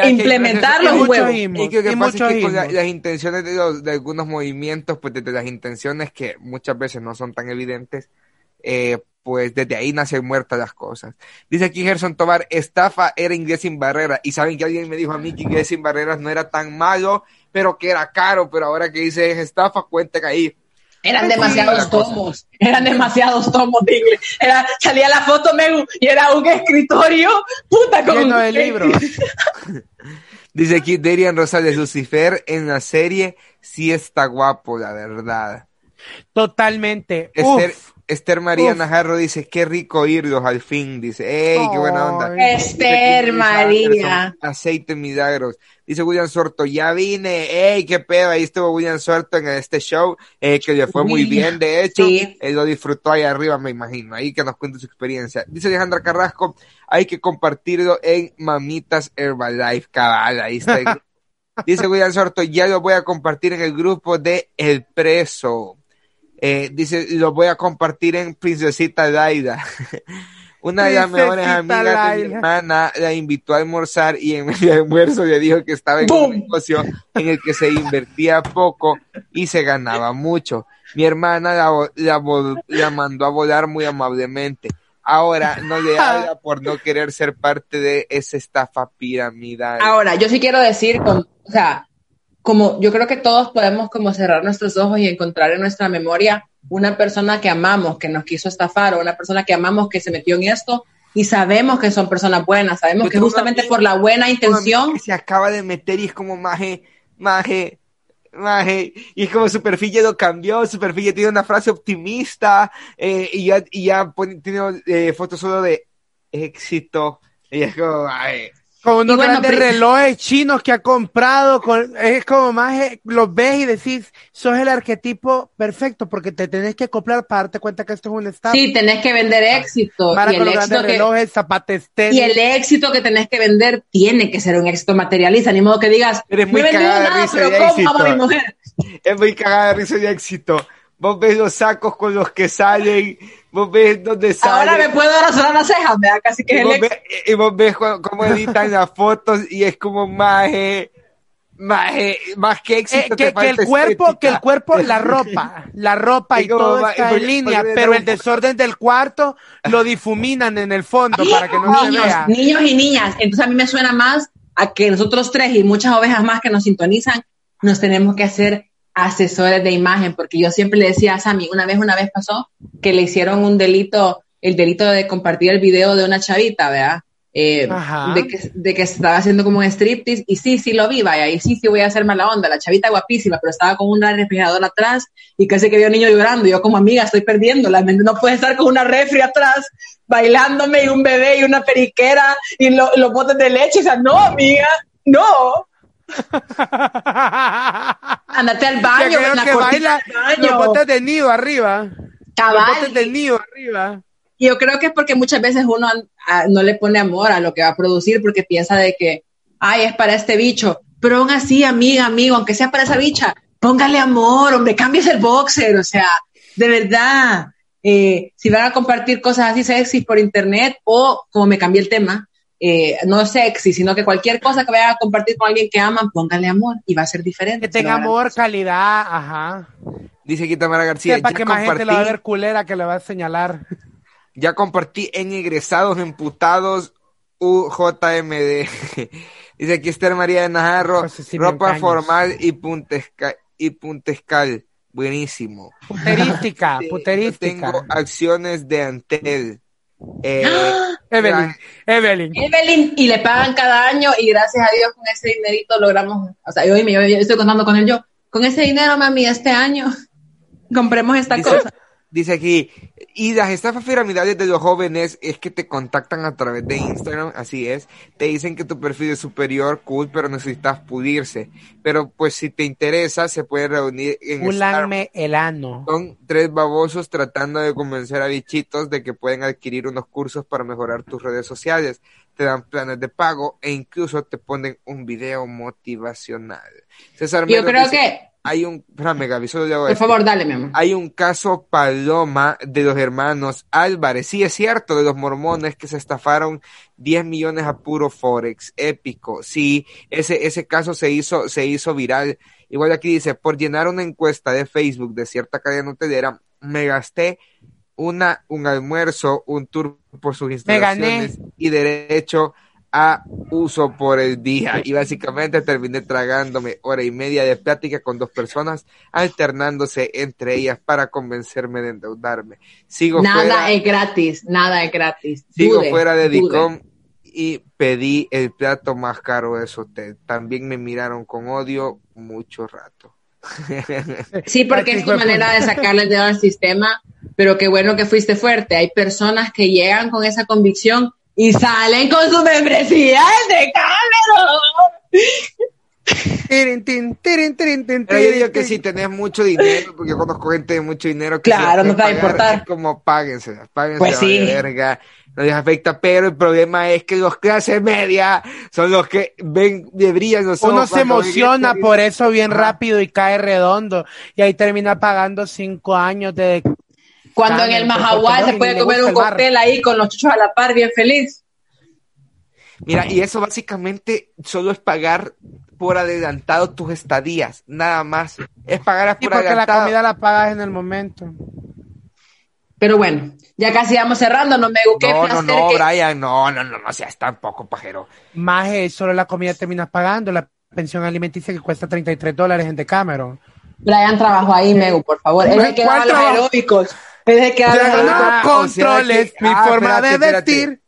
implementarlo es un huevo. Y que, que pasa es que las intenciones de, de, algunos movimientos, pues desde las intenciones que muchas veces no son tan evidentes, eh, pues desde ahí nacen muertas las cosas. Dice aquí Gerson Tobar, estafa era inglés sin barreras. Y saben que alguien me dijo a mí que inglés sin barreras no era tan malo, pero que era caro, pero ahora que dice estafa, cuenten ahí eran demasiados tomos, eran demasiados tomos de Era, salía la foto Megu y era un escritorio, puta, con Lleno de libros. *laughs* Dice aquí Darian Rosales, Lucifer en la serie sí está guapo, la verdad. Totalmente. Esther, Esther María Najarro dice, qué rico oírlos al fin. Dice, ¡ey, qué buena onda! Esther María. Aceite milagros. Dice William Sorto, ya vine, ¡ey, qué pedo! Ahí estuvo William Sorto en este show, eh, que le fue muy bien, de hecho. Él lo disfrutó ahí arriba, me imagino. Ahí que nos cuente su experiencia. Dice Alejandra Carrasco, hay que compartirlo en Mamitas Herbalife, cabal. Ahí está. *laughs* Dice William Sorto, ya lo voy a compartir en el grupo de El Preso. Eh, dice, lo voy a compartir en Princesita Laida. *laughs* Una de las mejores amigas de mi hermana la invitó a almorzar y en el almuerzo le dijo que estaba en un negocio en el que se invertía poco y se ganaba mucho. Mi hermana la, la, mandó a volar muy amablemente. Ahora no le *laughs* habla por no querer ser parte de esa estafa piramidal. Ahora, yo sí quiero decir, con, o sea, como yo creo que todos podemos como cerrar nuestros ojos y encontrar en nuestra memoria una persona que amamos, que nos quiso estafar, o una persona que amamos que se metió en esto y sabemos que son personas buenas, sabemos que justamente por la buena intención... se acaba de meter y es como maje, maje, maje, y es como su perfil ya lo cambió, su perfil ya tiene una frase optimista, eh, y ya, y ya tiene eh, fotos solo de éxito, y es como, ay, con unos grandes relojes chinos que ha comprado, con, es como más, eh, los ves y decís, sos el arquetipo perfecto, porque te tenés que acoplar para darte cuenta que esto es un estado. Sí, tenés que vender éxito. Para y con los grandes relojes, zapates Y el éxito que tenés que vender tiene que ser un éxito materialista, ni modo que digas, Eres muy cagada de risa de éxito. *laughs* Es muy cagada de risa de éxito. Vos ves los sacos con los que salen vos ves dónde sale. Ahora me puedo razonar las cejas, me da casi que y vos, ves, y vos ves cómo *laughs* editan las fotos y es como más, más, más que éxito. Eh, que, que, el cuerpo, que el cuerpo, la *laughs* ropa, la ropa y, todo está en línea, pero el desorden del cuarto lo difuminan en el fondo para que no niños, se vea. Niños y niñas, entonces a mí me suena más a que nosotros tres y muchas ovejas más que nos sintonizan, nos tenemos que hacer asesores de imagen, porque yo siempre le decía a Sammy, una vez, una vez pasó que le hicieron un delito, el delito de compartir el video de una chavita, ¿verdad? eh, de, que, de que estaba haciendo como un striptease y sí, sí lo vi, vaya, y sí, sí voy a hacer mala onda, la chavita guapísima, pero estaba con una refrigeradora atrás y casi que vio un niño llorando, y yo como amiga estoy perdiéndola, ¿me entiendes? no puede estar con una refri atrás bailándome y un bebé y una periquera y lo- los botes de leche, o sea, no, amiga, no, andate al baño, Ya creo que baila los botes de nido arriba. Cabal. Los botes de nido arriba. Y yo creo que es porque muchas veces uno no le pone amor a lo que va a producir porque piensa de que, ay, es para este bicho. Pero aún así, amiga, amigo, aunque sea para esa bicha, póngale amor, hombre, cambies el boxer, o sea, de verdad. eh, si van a compartir cosas así sexy por internet o, como me cambié el tema, eh, no sexy, sino que cualquier cosa que vayan a compartir con alguien que aman, póngale amor y va a ser diferente. Que tenga amor, calidad, ajá. Dice aquí Tamara García, Sepa ya que más gente lo va a ver compartí, culera que le va a señalar. ya compartí en egresados emputados UJMD. *laughs* Dice aquí Esther María de Najarro, Pues sí, ropa formal y puntesca, y puntescal. Buenísimo. Puterística, *laughs* Sí, puterística. Tengo acciones de Antel. Eh, *gasps* Evelyn, Evelyn. Evelyn, y le pagan cada año y gracias a Dios con ese dinerito logramos, o sea, yo, yo, yo estoy contando con él yo, con ese dinero, mami, este año *laughs* compremos esta Dice, cosa. Dice aquí, y las estafas piramidales de los jóvenes es que te contactan a través de Instagram, así es, te dicen que tu perfil es superior, cool, pero necesitas pulirse. Pero pues si te interesa, se puede reunir en. Pulanme el ano. Son tres babosos tratando de convencer a bichitos de que pueden adquirir unos cursos para mejorar tus redes sociales. Te dan planes de pago e incluso te ponen un video motivacional. César Yo creo dice, que, hay un, espérame Gaby, solo le hago por esto. favor, dale, mi amor. Hay un caso Paloma de los hermanos Álvarez. Sí, es cierto, de los mormones que se estafaron 10 millones a puro Forex. Épico. Sí, ese, ese caso se hizo, se hizo viral. Igual aquí dice, por llenar una encuesta de Facebook de cierta cadena hotelera, me gasté una, un almuerzo, un tour por sus Me gané. instalaciones y derecho a uso por el día. Y básicamente terminé tragándome hora y media de plática con dos personas, alternándose entre ellas para convencerme de endeudarme. Sigo Nada fuera, es gratis, nada es gratis. sigo Dude, fuera de. Dicom y pedí el plato más caro de su hotel. También me miraron con odio mucho rato. *laughs* Sí, porque es tu manera de sacarle el dedo al sistema, pero qué bueno que fuiste fuerte. Hay personas que llegan con esa convicción y salen con su membresía de Cameron. Tirin, tin, tirin, tirin, tin, Pero yo digo que si tenés mucho dinero, porque yo conozco gente de mucho dinero que Claro, no te va a importar. es como páguense, páguense Pues sí. verga, no les afecta, pero el problema es que los clases media son los que ven, brillan los Uno se emociona esto y por eso bien rápido y cae redondo. Y ahí termina pagando cinco años de... Cuando en el Mahahual se puede comer un cóctel ahí con los chuchos a la par, bien feliz. Mira, y eso básicamente solo es pagar por adelantado tus estadías, nada más. Es pagar Sí, por porque la comida la pagas en el momento. Pero bueno, ya casi vamos cerrando, no me qué No, no, no, que- Brian, no, no, no, no seas tampoco pajero. Más eh, solo la comida terminas pagando. La pensión alimenticia que cuesta 33 dólares en Decameron. Brian trabajó ahí, Megu, por favor. Él. El que no, Ah, o sea controles que- mi ah, forma espérate, de espérate. vestir.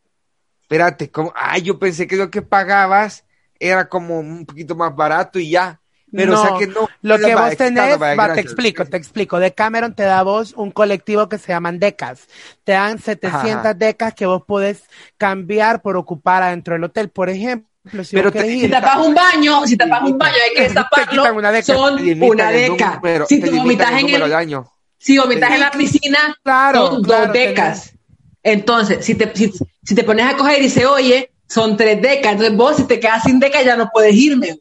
Espérate, ¿cómo? Ay, yo pensé que lo que pagabas era como un poquito más barato y ya. Pero, no, o sea que no. lo que vos tenés, va, te gracias. explico, te explico. Decameron te da a vos un colectivo que se llaman decas. Te dan 700 Ajá. decas que vos podés cambiar por ocupar adentro del hotel. Por ejemplo, si Pero te- Si tapas un baño, si tapas un baño, hay que destaparlo. quitan una deca. Son una deca. número- Si te tú vomitas en el, de años. Si vomitas Sí. en la piscina, Claro, son claro, dos decas. Entonces, si te, si, si te pones a coger y se oye, son tres decas. Entonces vos, si te quedas sin deca, ya no puedes irme.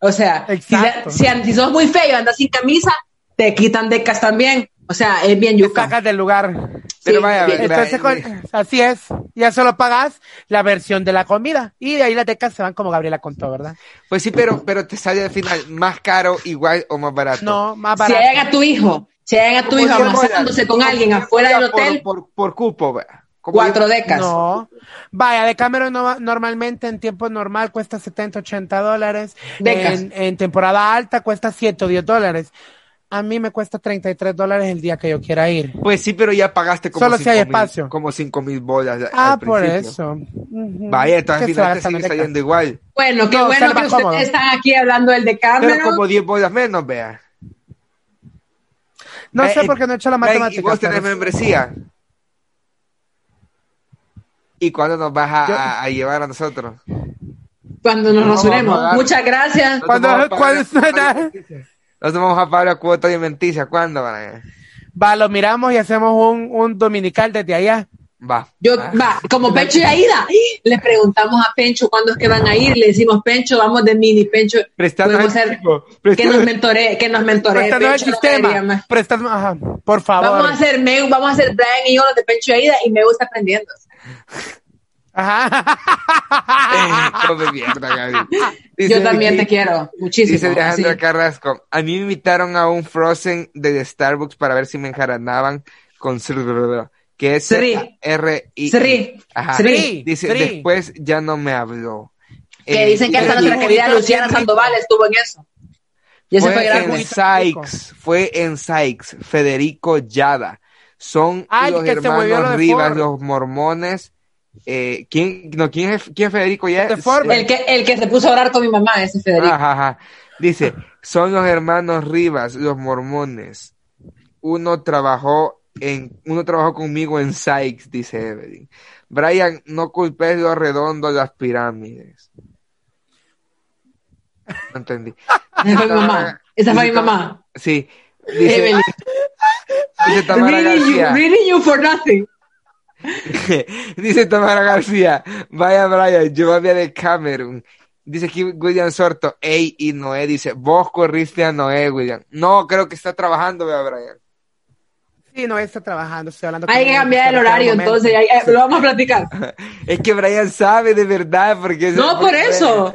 O sea, si, si, si sos muy feo y andas sin camisa, te quitan decas también. O sea, es bien te yuca. sacas del lugar. Pero Sí, vaya, bien. vaya, Entonces, con- así es. Ya solo pagas la versión de la comida. Y de ahí las decas se van como Gabriela contó, ¿verdad? Pues sí, pero, pero te sale al final más caro, igual o más barato. No, más Si barato. hagan a tu hijo, si hagan a tu hijo amasándose con alguien afuera del dólares por- hotel, Por, por, cupo, vea. Como cuatro decas. No. Vaya, de Cameron no- normalmente en tiempo normal cuesta 70, 80 dólares. Decas. En, en temporada alta cuesta 7 o 10 dólares. a mí me cuesta 33 dólares el día que yo quiera ir. Pues sí, pero ya pagaste como Solo si hay cinco mil- espacio. como cinco mil bolas. Ah, al por eso. Vaya, entonces al Que final te sigue América. saliendo igual. Bueno, qué No, bueno que ustedes están aquí hablando del de Pero Cameron. como 10 bolas menos, vea. No sé por qué no he hecho la matemática. ¿Y vos tenés pero- membresía? ¿Y cuándo nos vas a, Yo- a- a llevar a nosotros? Cuando nos dar- Muchas gracias. Cuando- Nosotros vamos a cuando. Nosotros vamos a pagar la cuota alimenticia. ¿Cuándo, Brian? Va, lo miramos y hacemos un, un dominical desde allá. Va. Yo, Ah. va, como Pencho y Aida, le preguntamos a Pencho cuándo es que van a ir, le decimos, Pencho, vamos de mini, Pencho, Prestando podemos chico, que nos mentore, que nos mentore. Prestando el Pencho no sistema. Prestando, ajá, por favor. Vamos a hacer Meu, vamos a hacer Brian y yo los de Pencho y Aida y Meu está aprendiendo. Ajá. Come mierda, Gaby. Yo Dice también te quiero, muchísimo. Dice Alejandra así. Carrasco, a mí me invitaron a un Frozen de Starbucks para ver si me enjaranaban con que es Sri. R I Sri. Ajá. Sri. Dice, Sri. después ya no me habló. Que Eh, dicen que hasta nuestra querida Luciana. Sandoval estuvo en eso. Y fue fue gran en Sykes, fue en Sykes, Federico Yada. Son Ay, los lo hermanos Rivas, los mormones. Eh, ¿quién, no, ¿quién, es, ¿Quién es Federico Ford. El que, el que se puso a orar con mi mamá, ese Federico. Ajá, ajá. Dice, son los hermanos Rivas, los mormones. Uno trabajó en, uno trabajó conmigo en Sykes, dice Evelyn. Brian, no culpes lo redondo de las pirámides. No entendí. *laughs* Esa fue mi mamá. Esa fue mi mamá. Sí. Dice, Evelyn. dice Tamara Reading you, for nothing. *laughs* Dice Tamara García. Vaya Brian, yo había de Camerún. Dice aquí William Sorto, ey y Noé, dice, vos corriste a Noé, William. No, creo que está trabajando, vea Brian. Sí, no está trabajando, estoy hablando Hay que cambiar el horario, entonces hay- lo vamos a platicar. *laughs* Es que Brian sabe de verdad, porque... No, por eso.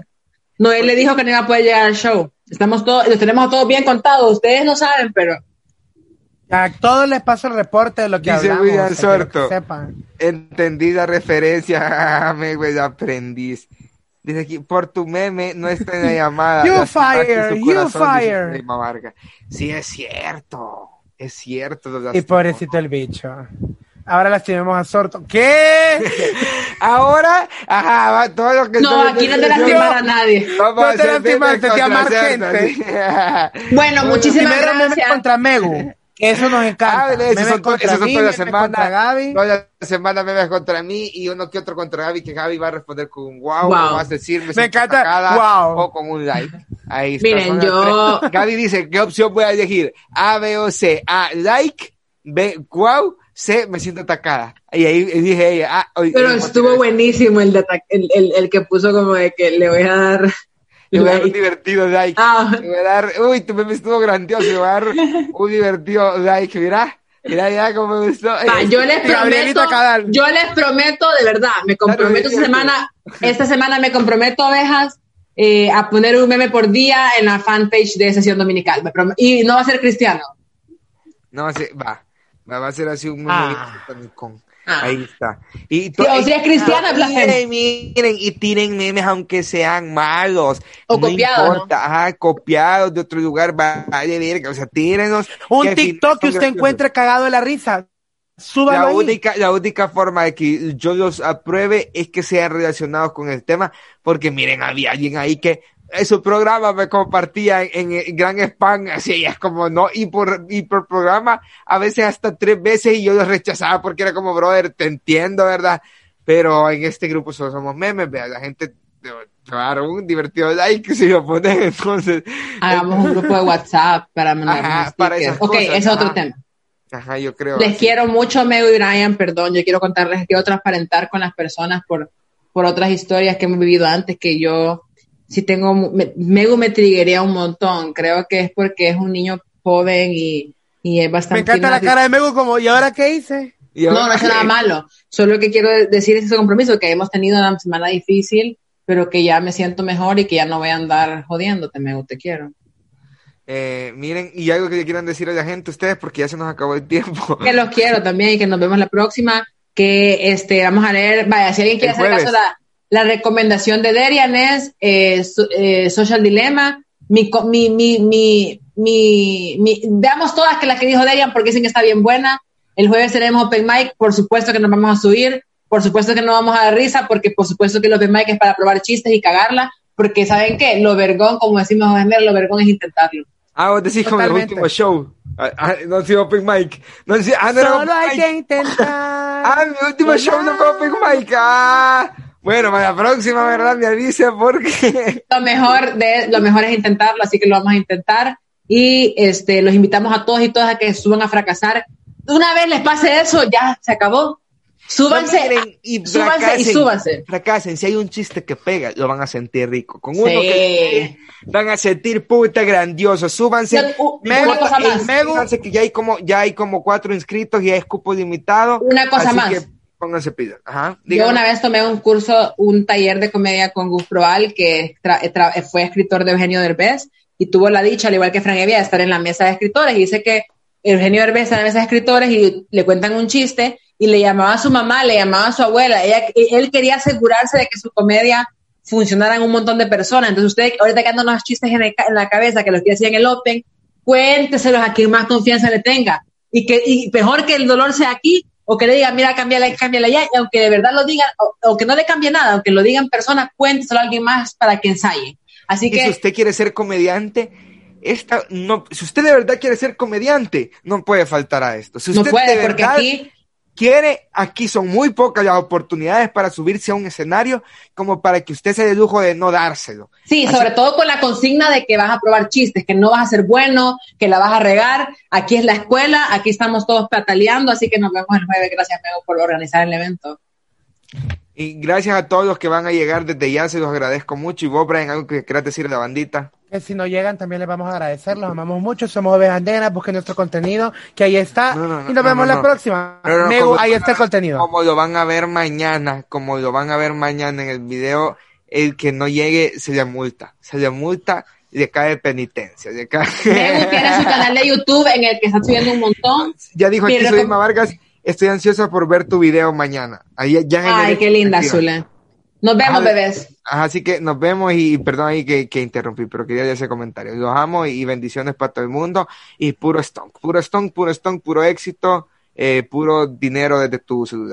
No, él le dijo que no iba a poder llegar al show. Estamos todos, los tenemos todos bien contados. Ustedes no saben, pero A todos les paso el reporte de lo que Dice hablamos. William Sorto. que sepan. Referencia, *laughs* me güey, aprendiz. Dice aquí, por tu meme no está en la llamada. *laughs* You fire, you corazón", dice fire. Sí, es cierto. Es cierto. lo Y pobrecito el bicho. Ahora lastimemos a Sorto. ¿Qué? *laughs* Ahora, ajá, va todo lo que no, aquí no te lastimar a nadie. No a te memes te amar gente. Bueno, *laughs* muchísimas Primero meme gracias. contra Megu. Que Eso nos encanta. Ah, Memes son, contra son mí, toda la semana. contra Gaby. Toda la semana memes contra mí y uno que otro contra Gaby, que Gaby va a responder con un wow, Wow. o vas a decir me, encanta, atacada, wow. o con un like. Ahí está. Miren, yo- tres. Gaby dice, ¿qué opción voy a elegir? A, B o C. A, like, B, wow, C, me siento atacada. Y ahí dije ella, ah, Pero estuvo buenísimo el, de el, el, el que puso como de que le voy a dar. Le voy a dar un divertido like. Ah. Le voy a dar, uy, tu meme estuvo grandioso, le voy a dar *laughs* un divertido like, mira. Mira ya cómo me gustó. Va, yo les *laughs* prometo, yo les prometo de verdad, me comprometo esta semana, esta semana me comprometo ovejas eh, a poner un meme por día en la fanpage de sesión dominical. Y no va a ser cristiano. No, va. Va va a ser así un meme Ah. con Ah. Ahí está. Y Sí, o si es cristiana, miren, miren, y tiren memes aunque sean malos. O no copiados, importa, ajá, copiados de otro lugar, vale verga, o sea, tírenos. Un que TikTok que usted graciosos. encuentre cagado de la risa. Súbalo La ahí. única, la única forma de que yo los apruebe es que sean relacionados con el tema, porque miren, había alguien ahí que en su programa me compartía en, en gran spam, así es como no, y por, y por programa a veces hasta tres veces y yo los rechazaba porque era como, brother, te entiendo, ¿verdad? Pero en este grupo solo somos memes, vea, la gente te te va a dar un divertido like si lo pones, *laughs* entonces, Hagamos un grupo de WhatsApp para mandar Ajá, para esas Ok, cosas, es otro ajá. tema. ajá, yo creo. Les así. quiero mucho, Mego y Brian, perdón, yo quiero contarles que quiero transparentar con las personas por, por otras historias que hemos vivido antes que yo sí tengo, me, Mego me triguería un montón, creo que es porque es un niño joven y, y es Me bastante... encanta la cara de Megu como, ¿y ahora qué hice? Y No, ahora- no es nada malo, solo que quiero decir ese compromiso, que hemos tenido una semana difícil, pero que ya me siento mejor y que ya no voy a andar jodiéndote, Mego, te quiero. Eh, miren, y algo que quieran decir a la gente ustedes, porque ya se nos acabó el tiempo. que los quiero también y que nos vemos la próxima. Que este vamos a leer, vaya, si alguien quiere El hacer jueves. caso, la, la recomendación de Derian es eh, so- eh, Social Dilemma. Mi, mi, mi, mi, mi, mi, veamos todas que la que dijo Dejan porque dicen que está bien buena. El jueves tenemos Open Mic, por supuesto que nos vamos a subir, por supuesto que no vamos a dar risa, porque por supuesto que el Open Mic es para probar chistes y cagarla, porque ¿saben qué? Lo vergón, como decimos en lo vergón es intentarlo. Ah, vos decís como el último show. Ah, ah, no ha sido Open Mic. No, ah, no Solo hay que *laughs* intentar. ah, mi último show no fue Open Mic. Ah. Bueno, para la próxima, ¿verdad? Me avisa porque... *laughs* Lo mejor, de, lo mejor es intentarlo, así que lo vamos a intentar. Y este, los invitamos a todos y todas a que suban a fracasar. Una vez les pase eso, ya se acabó. Súbanse, y súbanse y súbanse. Fracasen, si hay un chiste que pega, lo van a sentir rico. Con uno que van a sentir puta grandioso. Súbanse. me, una cosa más. que ya hay como, ya hay como cuatro inscritos y hay cupo limitado. Una cosa más. Que pónganse pida. Ajá, Yo una vez tomé un curso, un taller de comedia con Gus Proal, que fue escritor de Eugenio Derbez, y tuvo la dicha, al igual que Frank Evia, de estar en la mesa de escritores. Y dice que Eugenio Derbez está en la mesa de escritores y le cuentan un chiste y le llamaba a su mamá, le llamaba a su abuela. Ella, él quería asegurarse de que su comedia funcionara en un montón de personas. Entonces, usted ahorita que andan unos chistes en, la cabeza que los que hacían en el Open, cuénteselos a quien más confianza le tenga. Y que y mejor que el dolor sea aquí o que le digan, mira, cámbiala, cámbiala ya, y aunque de verdad lo digan, o, que no le cambie nada, aunque lo digan personas, cuénteselo a alguien más para que ensaye. Así que... Si usted quiere ser comediante, esta, no, si usted de verdad quiere ser comediante, no puede faltar a esto. Si usted no puede, de porque aquí quiere, aquí son muy pocas las oportunidades para subirse a un escenario como para que usted se dé lujo de no dárselo. Sí, sobre todo con la consigna de que vas a probar chistes, que no vas a ser bueno, que la vas a regar. Aquí es la escuela, aquí estamos todos pataleando, así que nos vemos el jueves. Gracias, Mego, por organizar el evento. Y gracias a todos los que van a llegar desde ya, se los agradezco mucho. Y vos, Brian, algo que quieras decir de la bandita. Que si no llegan, también les vamos a agradecer, los amamos mucho. Somos Ovejas Negras, busquen nuestro contenido, que ahí está. y nos vemos la próxima. ahí está el contenido. Como lo van a ver mañana, como lo van a ver mañana en el video, el que no llegue se le multa. Se le multa y le cae penitencia. Le cae... *laughs* tiene su canal de YouTube en el que está subiendo un montón. Ya dijo aquí soy Vargas Estoy ansiosa por ver tu video mañana. Ahí, ya Ay, qué linda, Zula. Nos vemos, bebés. así que nos vemos y perdón ahí que, que interrumpí, pero quería hacer ese comentario. Los amo y, bendiciones para todo el mundo. Y puro stonk, puro stonk, puro stonk, puro éxito, eh, puro dinero desde tu celular.